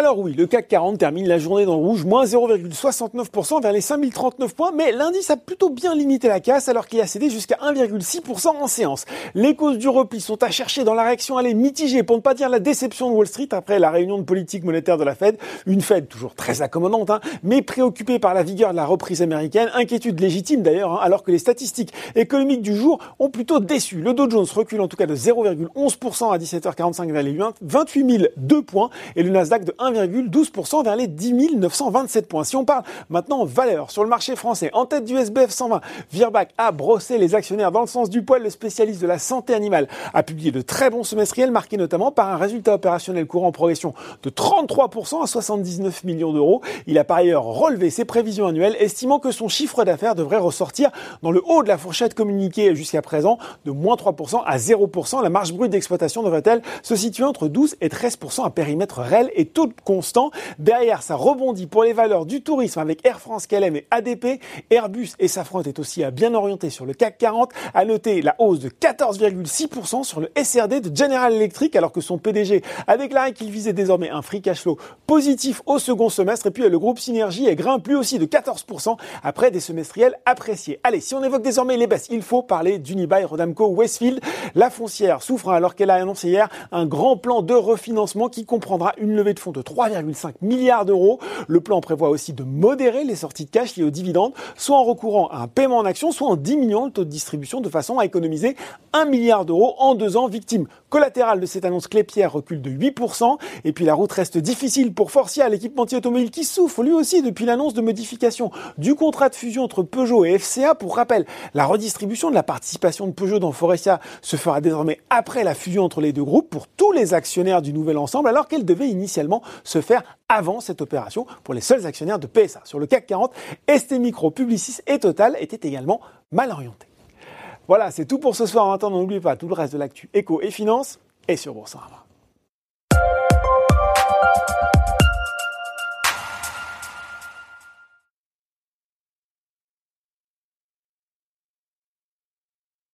Alors oui, le CAC 40 termine la journée dans le rouge, moins 0,69% vers les 5039 points, mais l'indice a plutôt bien limité la casse alors qu'il a cédé jusqu'à 1,6% en séance. Les causes du repli sont à chercher dans la réaction, elle est mitigée, pour ne pas dire la déception de Wall Street après la réunion de politique monétaire de la Fed. Une Fed toujours très accommodante, hein, mais préoccupée par la vigueur de la reprise américaine, inquiétude légitime d'ailleurs, hein, alors que les statistiques économiques du jour ont plutôt déçu. Le Dow Jones recule en tout cas de 0,11% à 17h45 vers les 28 002 points et le Nasdaq de 1,12% vers les 10 927 points. Si on parle maintenant valeur sur le marché français, en tête du SBF 120, Virbac a brossé les actionnaires dans le sens du poil. Le spécialiste de la santé animale a publié de très bons semestriels marqués notamment par un résultat opérationnel courant en progression de 33% à 79 millions d'euros. Il a par ailleurs relevé ses prévisions annuelles, estimant que son chiffre d'affaires devrait ressortir dans le haut de la fourchette communiquée jusqu'à présent de moins 3% à 0%. La marge brute d'exploitation devrait-elle se situer entre 12 et 13% à périmètre réel et tout constant. Derrière, ça rebondit pour les valeurs du tourisme avec Air France, KLM et ADP. Airbus et Safran est aussi à bien orienter sur le CAC 40. À noter la hausse de 14,6% sur le SRD de General Electric alors que son PDG a déclaré qu'il visait désormais un free cash flow positif au second semestre. Et puis le groupe Synergie est grimpe lui aussi de 14% après des semestriels appréciés. Allez, si on évoque désormais les baisses, il faut parler d'Unibail Rodamco Westfield. La foncière souffre alors qu'elle a annoncé hier un grand plan de refinancement qui comprendra une levée de fonds de 3,5 milliards d'euros. Le plan prévoit aussi de modérer les sorties de cash liées aux dividendes, soit en recourant à un paiement en action, soit en diminuant le taux de distribution de façon à économiser 1 milliard d'euros en deux ans. Victime collatérale de cette annonce, Clépierre recule de 8%. Et puis la route reste difficile pour Forcia, l'équipementier automobile qui souffre lui aussi depuis l'annonce de modification du contrat de fusion entre Peugeot et FCA. Pour rappel, la redistribution de la participation de Peugeot dans Forestia se fera désormais après la fusion entre les deux groupes pour tous les actionnaires du nouvel ensemble, alors qu'elle devait initialement se faire avant cette opération pour les seuls actionnaires de PSA. Sur le CAC 40, ST Micro, Publicis et Total étaient également mal orientés. Voilà, c'est tout pour ce soir. En attendant, n'oubliez pas tout le reste de l'actu éco et finance et sur Boursorama.